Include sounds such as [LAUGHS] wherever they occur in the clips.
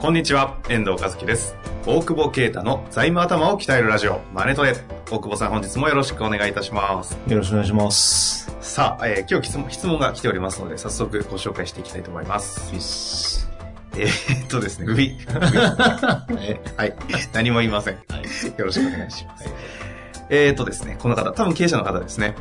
こんにちは、遠藤和樹です。大久保啓太の財務頭を鍛えるラジオ、マネトレ。大久保さん本日もよろしくお願いいたします。よろしくお願いします。さあ、えー今日質問質問が来ておりますので、早速ご紹介していきたいと思います。えーっとですね、ウィ、[LAUGHS] はい、何も言いません。よろしくお願いします。えーっとですね、この方、多分経営者の方ですね。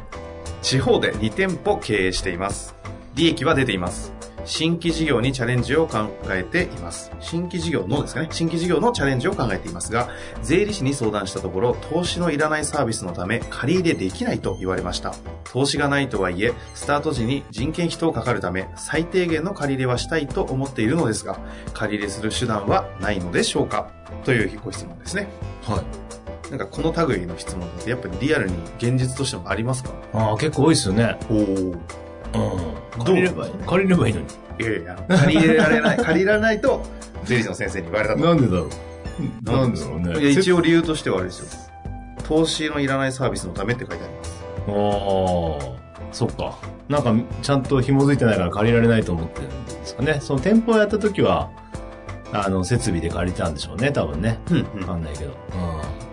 地方で2店舗経営しています。利益は出ています。新規事業にチャレンジを考えています。新規事業のですかね、新規事業のチャレンジを考えていますが、税理士に相談したところ、投資のいらないサービスのため、借り入れできないと言われました。投資がないとはいえ、スタート時に人件費等かかるため、最低限の借り入れはしたいと思っているのですが、借り入れする手段はないのでしょうかというご質問ですね。はい。なんかこの類の質問ってやっぱりリアルに現実としてもありますか？ああ、結構多いですよね。おお。うん。借りればいい。借りればいいのに。いやいや、借りられない、[LAUGHS] 借りられないと、税理士の先生に言われたと。なんでだろう？なんでだろうね。いや、一応理由としてはあれですよ。投資のいらないサービスのためって書いてあります。ああ、そっか。なんか、ちゃんと紐づいてないから借りられないと思ってるんですかね。その店舗をやった時は、あの、設備で借りたんでしょうね、多分ね。うん、わかんないけど。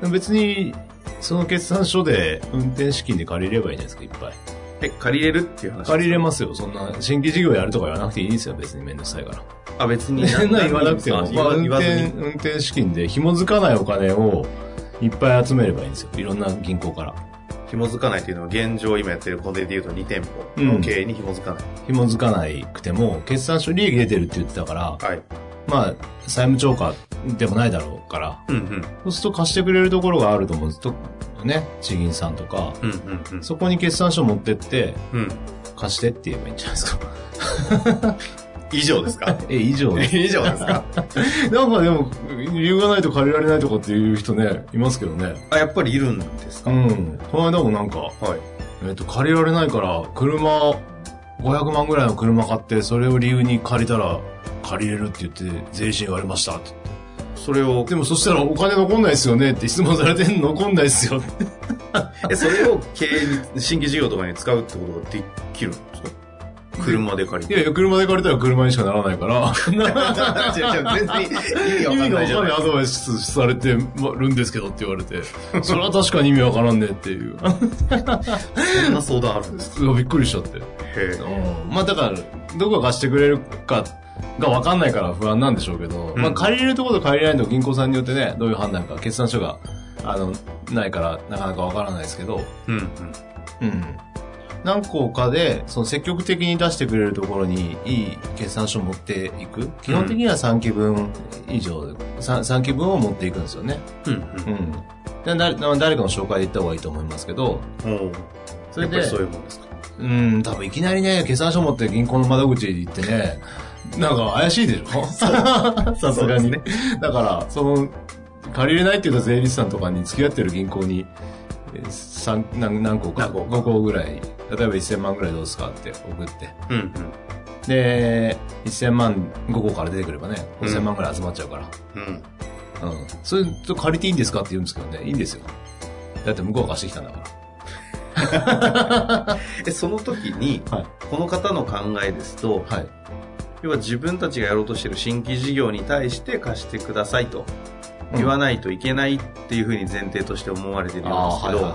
うん。別に、その決算書で運転資金で借りればいいじゃないですか、いっぱい。え、借りれるっていう話借りれまますよ。そんな、新規事業やるとか言わなくていいですよ、別にめんどくさいから。あ、別に。[LAUGHS] そんな言わなくても、あまあ、運転、に。運転資金で紐づかないお金をいっぱい集めればいいんですよ。いろんな銀行から。紐づかないっていうのは現状今やってるコンテで言うと2店舗の経営に紐づかない。紐づかないくても、決算書利益出てるって言ってたから、はい。まあ、債務超過でもないだろうから、うんうん。そうすると貸してくれるところがあると思うんですと、ね、地銀さんとか、うんうんうん。そこに決算書持ってって、うん。貸してって言えばいいんじゃないですか。[LAUGHS] 以上ですか？[LAUGHS] え、以上です。[LAUGHS] 以上ですか？なんかでも、理由がないと借りられないとかっていう人ね、いますけどね。あ、やっぱりいるんですか、うん。この間もなんか、はい。えっ、と、借りられないから、車、500万ぐらいの車買って、それを理由に借りたら、借りれるって言って、税理士に言われましたって。それをでもそしたらお金残んないですよねって質問されて、残んないですよって。[LAUGHS] え、それを経営に、新規事業とかに使うってことができるんですか？車で借りて。いやいや、車で借りたら車にしかならないから、[LAUGHS] 違う違う全然意味わかん意味がないじゃないわかんないアドバイスされてるんですけどって言われて、それは確かに意味わからんねっていう。そんな相談あるんですか？[LAUGHS] うわびっくりしちゃって。へえ。うんまあだから、どこが貸してくれるかが分かんないから不安なんでしょうけど、うんまあ借りれるところと借りれないの銀行さんによってね、どういう判断か、決算書が、あの、ないからなかなか分からないですけど、うんうん。うん。何個かで、その積極的に出してくれるところにいい決算書を持っていく？基本的には3期分以上、3, 3期分を持っていくんですよね。うんうん。で誰誰かの紹介で言った方がいいと思いますけど、うん。おそれでそういうもんですか？うん、多分いきなりね、決算書持って銀行の窓口に行ってね、なんか怪しいでしょ？[LAUGHS] さすがにね。だから、その、借りれないって言うと税理士さんとかに付き合ってる銀行に、何何個か、何個？か5個ぐらい、例えば1000万ぐらいどうですかって送って。うんうん。で、1000万5個から出てくればね、5000万ぐらい集まっちゃうから。うん。うん。それと借りていいんですかって言うんですけどね、いいんですよ。だって向こうが貸してきたんだから。[LAUGHS] え、その時に、はいこの方の考えですと、はい。要は自分たちがやろうとしている新規事業に対して貸してくださいと言わないといけないっていうふうに前提として思われているようですけど。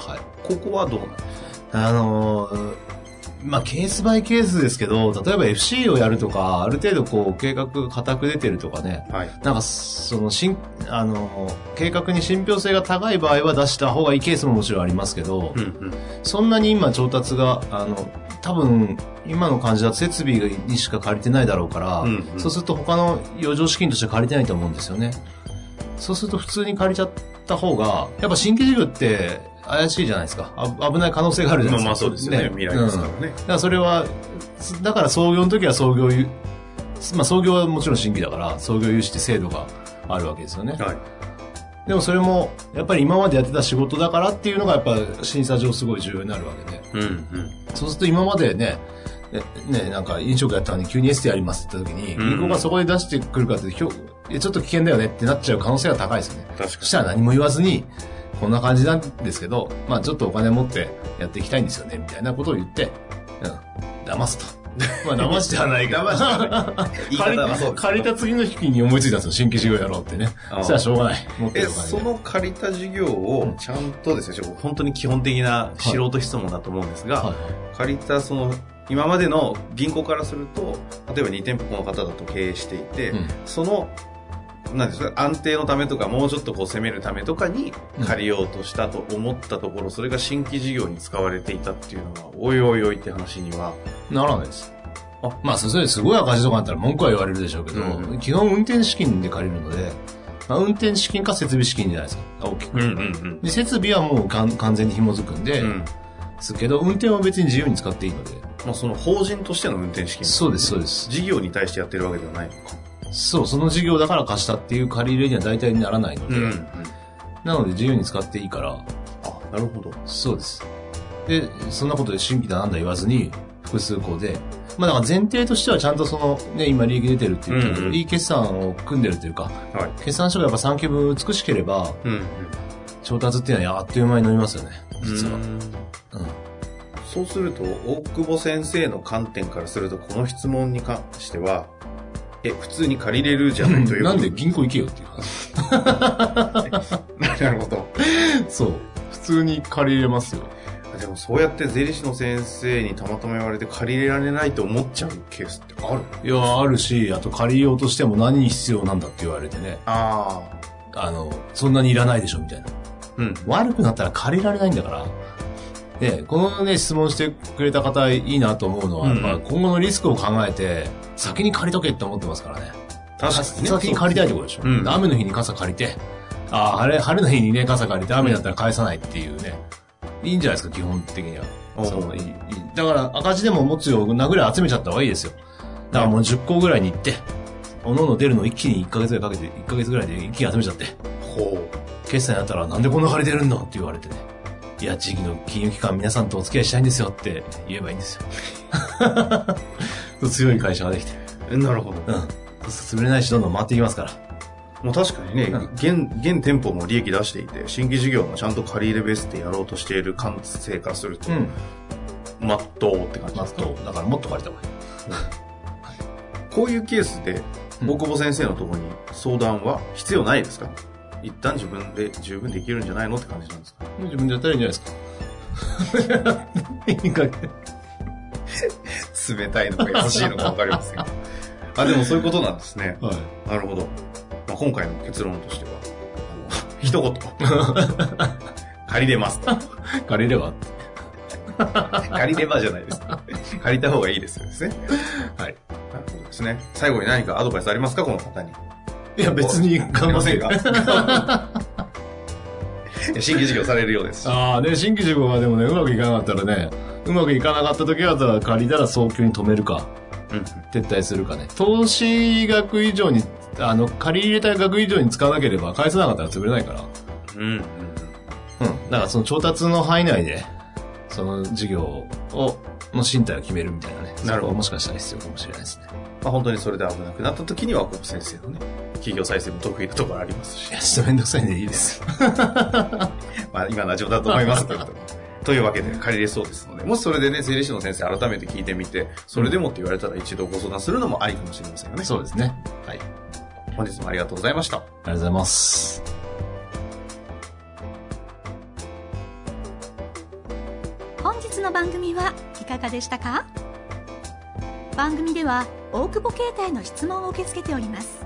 ここはどうなんですか？あのーまあ、ケースバイケースですけど、例えば FC をやるとか、ある程度こう、計画固く出てるとかね、はい。なんか、その、しん、あのー計画に信憑性が高い場合は出した方がいいケースももちろんありますけど、うんうん。そんなに今調達が、あの、多分、今の感じだと設備にしか借りてないだろうから、うんうんそうすると他の余剰資金として借りてないと思うんですよね。そうすると普通に借りちゃった方が、やっぱ新規事業って、怪しいじゃないですか。あ危ない可能性があるじゃないですか。まあまあそうですよね未来ですからねうんだからそれは、だから創業の時は創業ゆ、まあ創業はもちろん新規だから、創業融資って制度があるわけですよね。はい。でもそれも、やっぱり今までやってた仕事だからっていうのがやっぱ審査上すごい重要になるわけで。うんうん。そうすると今までね、ね、ねなんか飲食やったのに急にエステやりますって言った時に、うん銀行がそこで出してくるかって、ちょっと危険だよねってなっちゃう可能性が高いですよね。確かそしたら何も言わずに、こんな感じなんですけど、まあちょっとお金持ってやっていきたいんですよね、みたいなことを言って、うん、騙すと。[LAUGHS] まあ騙してはないけど。騙してはない [LAUGHS] 借りた次の日に思いついたんですよ、新規事業やろうってね。そしたらしょうがない。持ってえ、るお金でその借りた事業をちゃんとですね、ちょっと本当に基本的な素人質問だと思うんですが、はいはい借りたその、今までの銀行からすると、例えば2店舗この方だと経営していて、うんその、なんですか、安定のためとか、もうちょっとこう攻めるためとかに借りようとしたと思ったところ、それが新規事業に使われていたっていうのは、おいおいおいって話には、ならないです。あまあ、それすごい赤字とかあったら文句は言われるでしょうけど、うん基本運転資金で借りるので、まあ、運転資金か設備資金じゃないですか、大きく。うんうんで、設備はもう完全に紐づくんで、うん。うん。ですけど、運転は別に自由に使っていいので。まあその法人としての運転資金。そうです、そうです。事業に対してやってるわけではないのか。そう、その事業だから貸したっていう借り入れには大体ならないので、うん。なので自由に使っていいから、あ、なるほど。そうです。で、そんなことで新規だなんだ言わずに、複数項で、まあだから前提としてはちゃんとその、ね、今利益出てるって言ったけど、うんうんいい決算を組んでるというか、はい。決算書がやっぱ3期分美しければ、うんうん。調達っていうのはあっという間に伸びますよね、実は。うんうん。そうすると、大久保先生の観点からすると、この質問に関しては、え、普通に借りれるじゃないというなんで銀行行けよっていう話。[LAUGHS] なるほど。そう。普通に借りれますよ。でもそうやって税理士の先生にたまたま言われて借りれられないと思っちゃうケースってある？いや、あるし、あと借りようとしても何に必要なんだって言われてね。ああの、そんなにいらないでしょみたいな。あ。うん。悪くなったら借りられないんだから。で、このね、質問してくれた方いいなと思うのは、うん今後のリスクを考えて、先に借りとけって思ってますからね。確かにね。先に借りたいってことでしょ。うん雨の日に傘借りて、ああ、晴れ、晴れの日にね、傘借りて雨だったら返さないっていうね。いいんじゃないですか、基本的には。そのいいだから、赤字でも持つようなぐらい集めちゃった方がいいですよ。だからもう10個ぐらいに行って、おのおの出るの一気に1ヶ月ぐらいかけて、1ヶ月ぐらいで一気に集めちゃって。ほ決済になったらなんでこんな借りてるんだって言われてね。いや、地域の金融機関皆さんとお付き合いしたいんですよって言えばいいんですよ。[LAUGHS] 強い会社ができて。う。なるほど。うん。潰れないしどんどん回っていきますから。もう確かにね、うん現、現店舗も利益出していて、新規事業もちゃんと借り入れベースでやろうとしている感性からすると、ん。まっとうって感じまあ、ですか？と、だからもっと借りた方がいい。こういうケースで、うん大久保先生のところに相談は必要ないですか？一旦自分で十分できるんじゃないのって感じなんですか？自分でやったらいいんじゃないですか。[LAUGHS] いいかげ冷たいのか優しいのか分かりませんけど。あ、でもそういうことなんですね。はい。なるほど。まあ、今回の結論としては、[LAUGHS] 一言。借りれますと。[LAUGHS] 借りれば？借りればじゃないです。借りた方がいいですよですね。はい。なるほどですね。最後に何かアドバイスありますか？この方に。いや、別にありませんが。[LAUGHS] か新規事業されるようですし。ああ、ね、新規事業がでもね、うまくいかなかったらね、うまくいかなかった時は、ただ借りたら早急に止めるか、うん。撤退するかね。投資額以上に、あの、借り入れた額以上に使わなければ、返さなかったら潰れないから。うん。うん。うん。だからその調達の範囲内で、その事業を、の身体を決めるみたいなね。なるほどもしかしたら必要かもしれないですね。まあ本当にそれで危なくなった時には、先生のね、企業再生も得意なところありますしい。や、ちょっとめんどくさいんでいいです。[LAUGHS] まあ今ラジオだと思いますけれども。というわけで借りれそうですので、もしそれでね、税理士の先生改めて聞いてみて、それでもって言われたら一度ご相談するのもありかもしれませんよね。そうですね。はい。本日もありがとうございました。ありがとうございます。本日の番組はいかがでしたか？番組では大久保携帯の質問を受け付けております